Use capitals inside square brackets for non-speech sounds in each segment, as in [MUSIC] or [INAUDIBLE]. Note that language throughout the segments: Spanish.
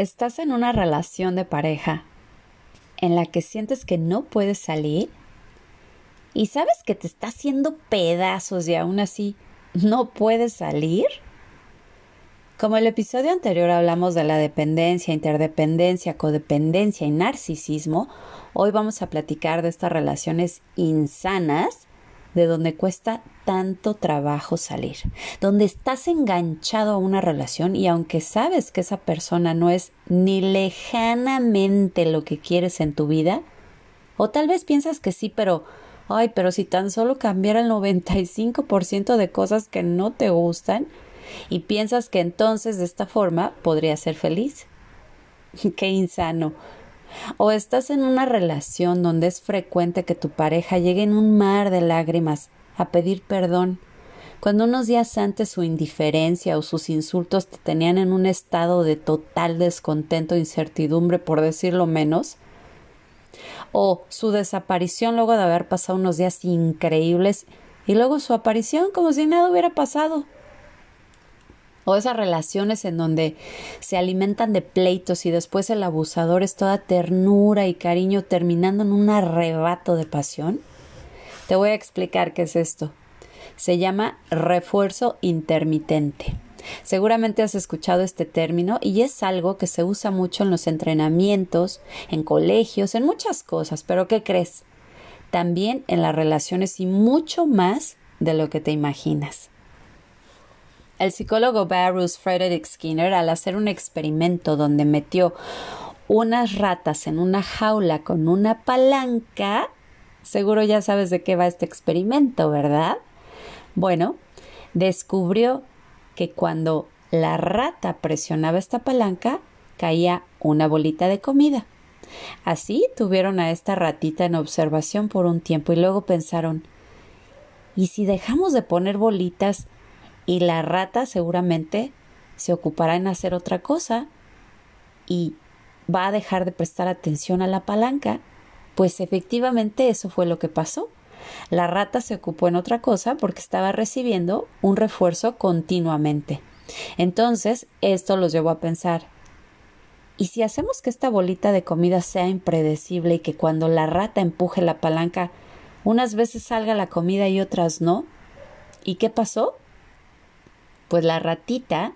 Estás en una relación de pareja en la que sientes que no puedes salir y sabes que te está haciendo pedazos y aún así no puedes salir? Como el episodio anterior hablamos de la dependencia, interdependencia, codependencia y narcisismo, hoy vamos a platicar de estas relaciones insanas de donde cuesta tanto trabajo salir, donde estás enganchado a una relación y aunque sabes que esa persona no es ni lejanamente lo que quieres en tu vida, o tal vez piensas que sí, pero, ay, pero si tan solo cambiara el 95% de cosas que no te gustan, y piensas que entonces de esta forma podría ser feliz. [LAUGHS] Qué insano. O estás en una relación donde es frecuente que tu pareja llegue en un mar de lágrimas a pedir perdón, cuando unos días antes su indiferencia o sus insultos te tenían en un estado de total descontento e incertidumbre, por decirlo menos, o su desaparición luego de haber pasado unos días increíbles y luego su aparición como si nada hubiera pasado o esas relaciones en donde se alimentan de pleitos y después el abusador es toda ternura y cariño terminando en un arrebato de pasión? Te voy a explicar qué es esto. Se llama refuerzo intermitente. Seguramente has escuchado este término y es algo que se usa mucho en los entrenamientos, en colegios, en muchas cosas, pero ¿qué crees? También en las relaciones y mucho más de lo que te imaginas. El psicólogo Barus Frederick Skinner, al hacer un experimento donde metió unas ratas en una jaula con una palanca, seguro ya sabes de qué va este experimento, ¿verdad? Bueno, descubrió que cuando la rata presionaba esta palanca, caía una bolita de comida. Así tuvieron a esta ratita en observación por un tiempo y luego pensaron ¿y si dejamos de poner bolitas y la rata seguramente se ocupará en hacer otra cosa y va a dejar de prestar atención a la palanca. Pues efectivamente eso fue lo que pasó. La rata se ocupó en otra cosa porque estaba recibiendo un refuerzo continuamente. Entonces, esto los llevó a pensar ¿Y si hacemos que esta bolita de comida sea impredecible y que cuando la rata empuje la palanca, unas veces salga la comida y otras no? ¿Y qué pasó? Pues la ratita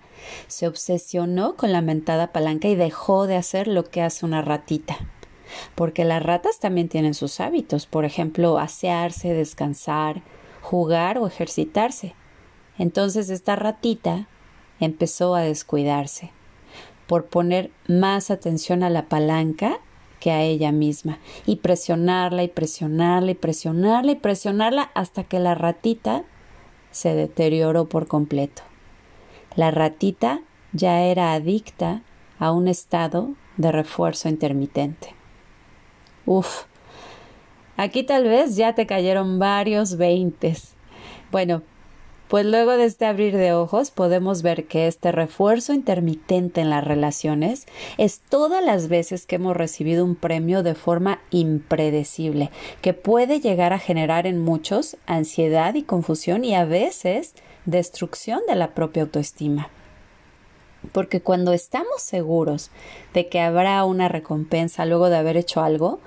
se obsesionó con la mentada palanca y dejó de hacer lo que hace una ratita. Porque las ratas también tienen sus hábitos, por ejemplo, asearse, descansar, jugar o ejercitarse. Entonces esta ratita empezó a descuidarse por poner más atención a la palanca que a ella misma y presionarla y presionarla y presionarla y presionarla hasta que la ratita se deterioró por completo. La ratita ya era adicta a un estado de refuerzo intermitente. Uf, aquí tal vez ya te cayeron varios veintes. Bueno, pues luego de este abrir de ojos podemos ver que este refuerzo intermitente en las relaciones es todas las veces que hemos recibido un premio de forma impredecible, que puede llegar a generar en muchos ansiedad y confusión y a veces destrucción de la propia autoestima. Porque cuando estamos seguros de que habrá una recompensa luego de haber hecho algo,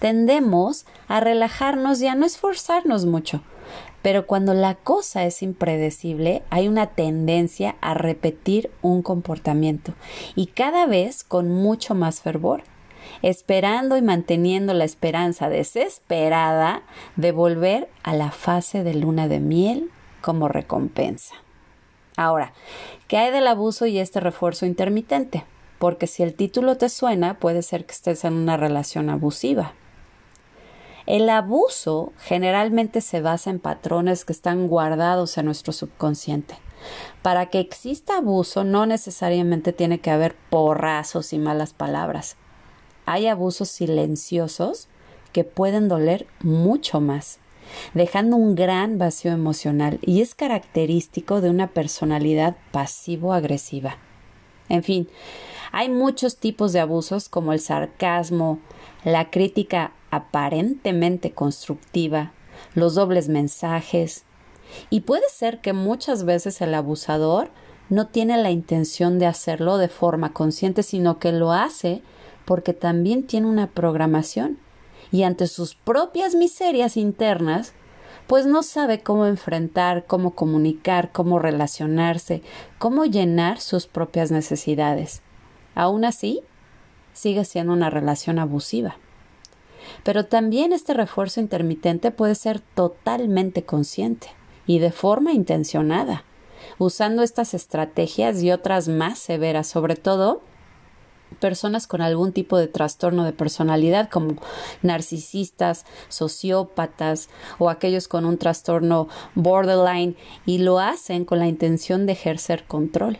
tendemos a relajarnos y a no esforzarnos mucho. Pero cuando la cosa es impredecible, hay una tendencia a repetir un comportamiento y cada vez con mucho más fervor, esperando y manteniendo la esperanza desesperada de volver a la fase de luna de miel como recompensa. Ahora, ¿qué hay del abuso y este refuerzo intermitente? Porque si el título te suena, puede ser que estés en una relación abusiva. El abuso generalmente se basa en patrones que están guardados en nuestro subconsciente. Para que exista abuso no necesariamente tiene que haber porrazos y malas palabras. hay abusos silenciosos que pueden doler mucho más, dejando un gran vacío emocional y es característico de una personalidad pasivo-agresiva. En fin, hay muchos tipos de abusos como el sarcasmo, la crítica aparentemente constructiva, los dobles mensajes, y puede ser que muchas veces el abusador no tiene la intención de hacerlo de forma consciente, sino que lo hace porque también tiene una programación y ante sus propias miserias internas, pues no sabe cómo enfrentar, cómo comunicar, cómo relacionarse, cómo llenar sus propias necesidades. Aún así, sigue siendo una relación abusiva. Pero también este refuerzo intermitente puede ser totalmente consciente y de forma intencionada, usando estas estrategias y otras más severas, sobre todo personas con algún tipo de trastorno de personalidad como narcisistas, sociópatas o aquellos con un trastorno borderline y lo hacen con la intención de ejercer control.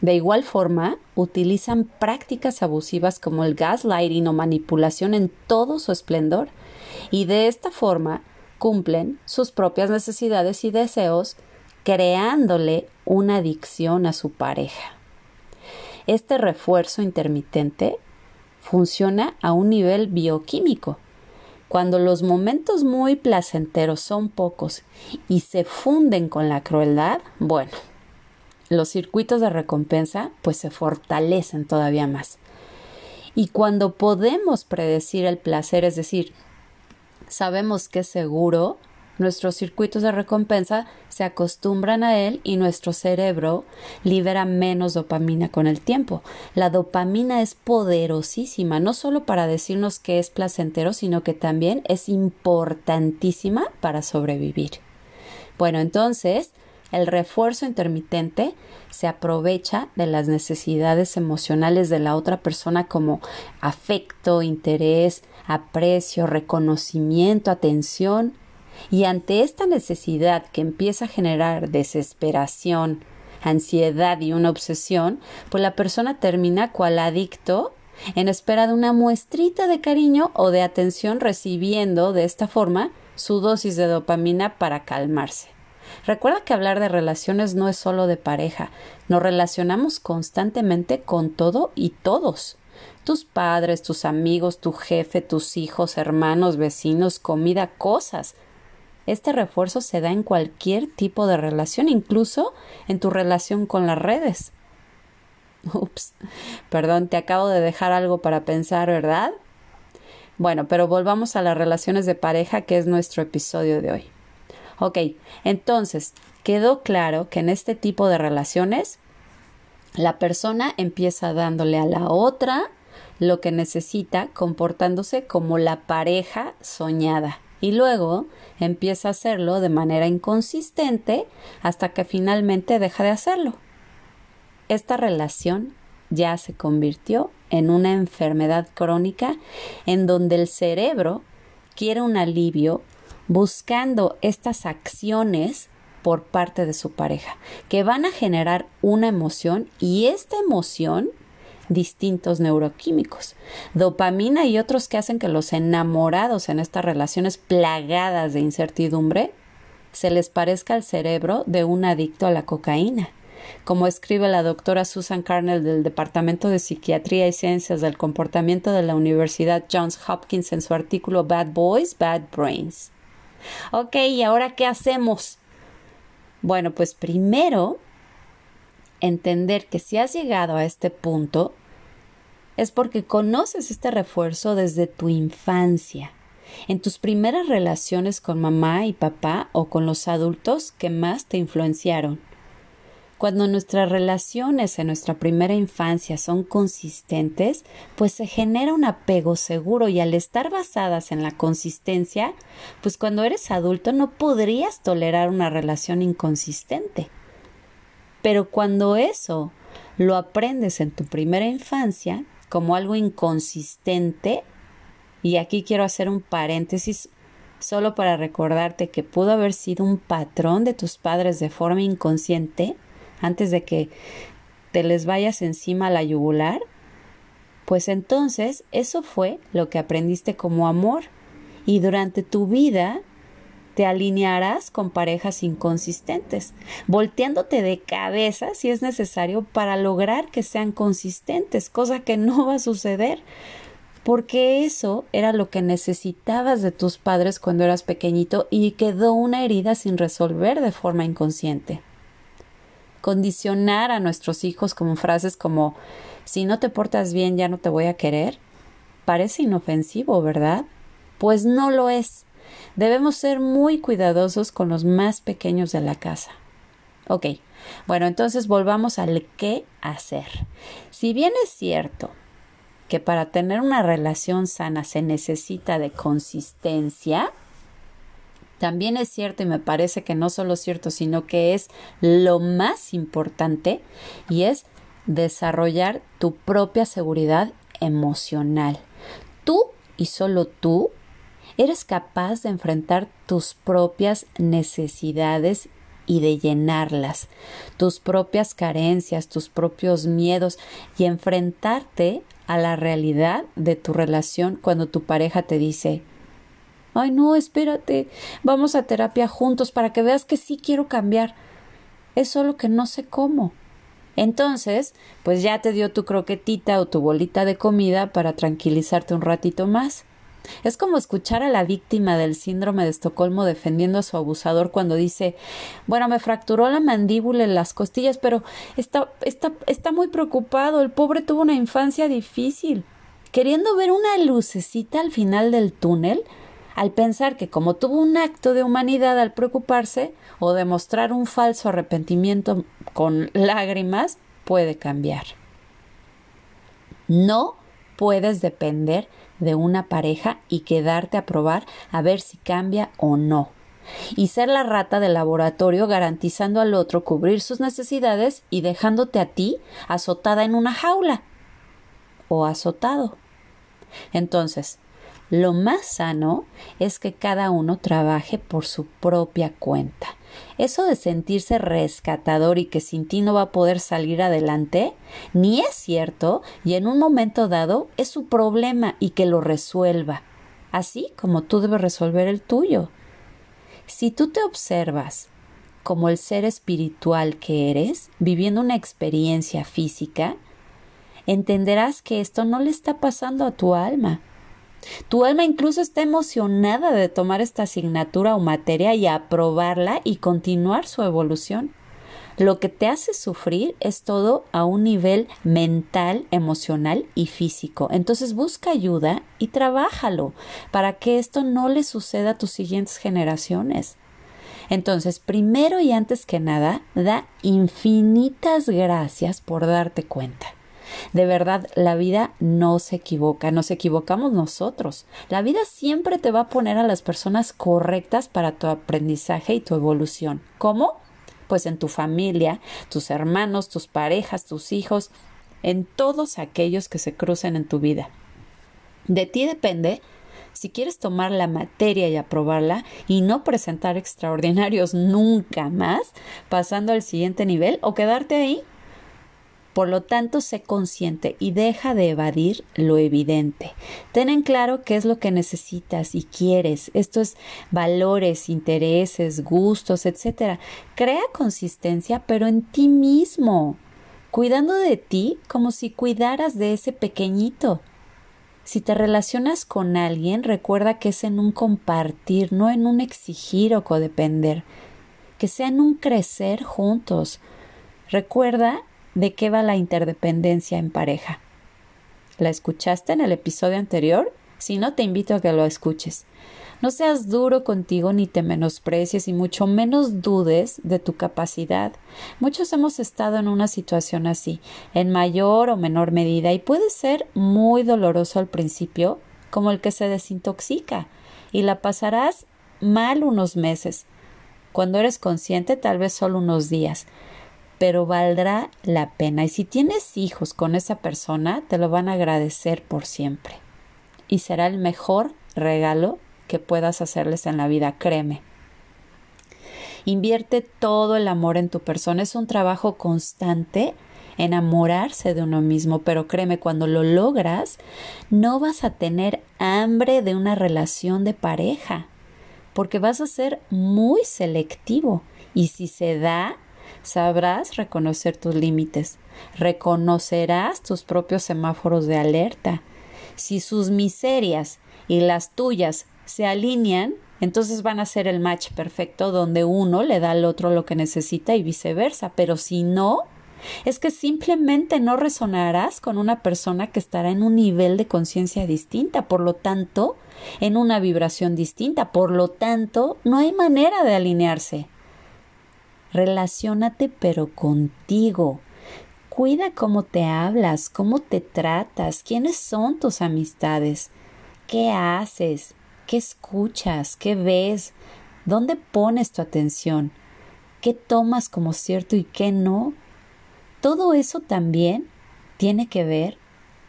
De igual forma, utilizan prácticas abusivas como el gaslighting o manipulación en todo su esplendor y de esta forma cumplen sus propias necesidades y deseos creándole una adicción a su pareja. Este refuerzo intermitente funciona a un nivel bioquímico. Cuando los momentos muy placenteros son pocos y se funden con la crueldad, bueno, los circuitos de recompensa pues se fortalecen todavía más. Y cuando podemos predecir el placer, es decir, sabemos que es seguro, nuestros circuitos de recompensa se acostumbran a él y nuestro cerebro libera menos dopamina con el tiempo. La dopamina es poderosísima, no solo para decirnos que es placentero, sino que también es importantísima para sobrevivir. Bueno, entonces, el refuerzo intermitente se aprovecha de las necesidades emocionales de la otra persona como afecto, interés, aprecio, reconocimiento, atención, y ante esta necesidad que empieza a generar desesperación, ansiedad y una obsesión, pues la persona termina cual adicto en espera de una muestrita de cariño o de atención recibiendo de esta forma su dosis de dopamina para calmarse. Recuerda que hablar de relaciones no es solo de pareja, nos relacionamos constantemente con todo y todos. Tus padres, tus amigos, tu jefe, tus hijos, hermanos, vecinos, comida, cosas. Este refuerzo se da en cualquier tipo de relación, incluso en tu relación con las redes. Ups, perdón, te acabo de dejar algo para pensar, ¿verdad? Bueno, pero volvamos a las relaciones de pareja, que es nuestro episodio de hoy. Ok, entonces, quedó claro que en este tipo de relaciones la persona empieza dándole a la otra lo que necesita comportándose como la pareja soñada y luego empieza a hacerlo de manera inconsistente hasta que finalmente deja de hacerlo. Esta relación ya se convirtió en una enfermedad crónica en donde el cerebro quiere un alivio buscando estas acciones por parte de su pareja, que van a generar una emoción y esta emoción distintos neuroquímicos, dopamina y otros que hacen que los enamorados en estas relaciones plagadas de incertidumbre se les parezca al cerebro de un adicto a la cocaína. Como escribe la doctora Susan Carnell del Departamento de Psiquiatría y Ciencias del Comportamiento de la Universidad Johns Hopkins en su artículo Bad Boys, Bad Brains. Ok, ¿y ahora qué hacemos? Bueno, pues primero entender que si has llegado a este punto es porque conoces este refuerzo desde tu infancia, en tus primeras relaciones con mamá y papá o con los adultos que más te influenciaron. Cuando nuestras relaciones en nuestra primera infancia son consistentes, pues se genera un apego seguro y al estar basadas en la consistencia, pues cuando eres adulto no podrías tolerar una relación inconsistente. Pero cuando eso lo aprendes en tu primera infancia como algo inconsistente, y aquí quiero hacer un paréntesis solo para recordarte que pudo haber sido un patrón de tus padres de forma inconsciente, antes de que te les vayas encima a la yugular, pues entonces eso fue lo que aprendiste como amor. Y durante tu vida te alinearás con parejas inconsistentes, volteándote de cabeza si es necesario para lograr que sean consistentes, cosa que no va a suceder, porque eso era lo que necesitabas de tus padres cuando eras pequeñito y quedó una herida sin resolver de forma inconsciente. Condicionar a nuestros hijos con frases como si no te portas bien ya no te voy a querer parece inofensivo, ¿verdad? Pues no lo es. Debemos ser muy cuidadosos con los más pequeños de la casa. Ok, bueno, entonces volvamos al qué hacer. Si bien es cierto que para tener una relación sana se necesita de consistencia, también es cierto y me parece que no solo es cierto, sino que es lo más importante y es desarrollar tu propia seguridad emocional. Tú y solo tú eres capaz de enfrentar tus propias necesidades y de llenarlas, tus propias carencias, tus propios miedos y enfrentarte a la realidad de tu relación cuando tu pareja te dice Ay, no, espérate, vamos a terapia juntos para que veas que sí quiero cambiar. Es solo que no sé cómo. Entonces, pues ya te dio tu croquetita o tu bolita de comida para tranquilizarte un ratito más. Es como escuchar a la víctima del síndrome de Estocolmo defendiendo a su abusador cuando dice bueno, me fracturó la mandíbula en las costillas, pero está, está, está muy preocupado. El pobre tuvo una infancia difícil. Queriendo ver una lucecita al final del túnel, al pensar que como tuvo un acto de humanidad al preocuparse o demostrar un falso arrepentimiento con lágrimas, puede cambiar. No puedes depender de una pareja y quedarte a probar a ver si cambia o no. Y ser la rata del laboratorio garantizando al otro cubrir sus necesidades y dejándote a ti azotada en una jaula o azotado. Entonces, lo más sano es que cada uno trabaje por su propia cuenta. Eso de sentirse rescatador y que sin ti no va a poder salir adelante, ni es cierto y en un momento dado es su problema y que lo resuelva, así como tú debes resolver el tuyo. Si tú te observas como el ser espiritual que eres, viviendo una experiencia física, entenderás que esto no le está pasando a tu alma, tu alma incluso está emocionada de tomar esta asignatura o materia y aprobarla y continuar su evolución. Lo que te hace sufrir es todo a un nivel mental, emocional y físico. Entonces busca ayuda y trabájalo para que esto no le suceda a tus siguientes generaciones. Entonces, primero y antes que nada, da infinitas gracias por darte cuenta. De verdad, la vida no se equivoca, nos equivocamos nosotros. La vida siempre te va a poner a las personas correctas para tu aprendizaje y tu evolución. ¿Cómo? Pues en tu familia, tus hermanos, tus parejas, tus hijos, en todos aquellos que se crucen en tu vida. De ti depende si quieres tomar la materia y aprobarla y no presentar extraordinarios nunca más, pasando al siguiente nivel o quedarte ahí por lo tanto, sé consciente y deja de evadir lo evidente. Ten en claro qué es lo que necesitas y quieres. Esto es valores, intereses, gustos, etc. Crea consistencia, pero en ti mismo, cuidando de ti como si cuidaras de ese pequeñito. Si te relacionas con alguien, recuerda que es en un compartir, no en un exigir o codepender. Que sea en un crecer juntos. Recuerda de qué va la interdependencia en pareja. ¿La escuchaste en el episodio anterior? Si no, te invito a que lo escuches. No seas duro contigo ni te menosprecies y mucho menos dudes de tu capacidad. Muchos hemos estado en una situación así, en mayor o menor medida, y puede ser muy doloroso al principio, como el que se desintoxica, y la pasarás mal unos meses. Cuando eres consciente, tal vez solo unos días, pero valdrá la pena. Y si tienes hijos con esa persona, te lo van a agradecer por siempre. Y será el mejor regalo que puedas hacerles en la vida, créeme. Invierte todo el amor en tu persona. Es un trabajo constante enamorarse de uno mismo, pero créeme, cuando lo logras, no vas a tener hambre de una relación de pareja, porque vas a ser muy selectivo y si se da, sabrás reconocer tus límites, reconocerás tus propios semáforos de alerta. Si sus miserias y las tuyas se alinean, entonces van a ser el match perfecto donde uno le da al otro lo que necesita y viceversa. Pero si no, es que simplemente no resonarás con una persona que estará en un nivel de conciencia distinta, por lo tanto, en una vibración distinta, por lo tanto, no hay manera de alinearse. Relaciónate pero contigo. Cuida cómo te hablas, cómo te tratas, quiénes son tus amistades, qué haces, ¿Qué escuchas? ¿Qué ves? ¿Dónde pones tu atención? ¿Qué tomas como cierto y qué no? Todo eso también tiene que ver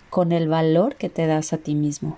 con el valor que te das a ti mismo.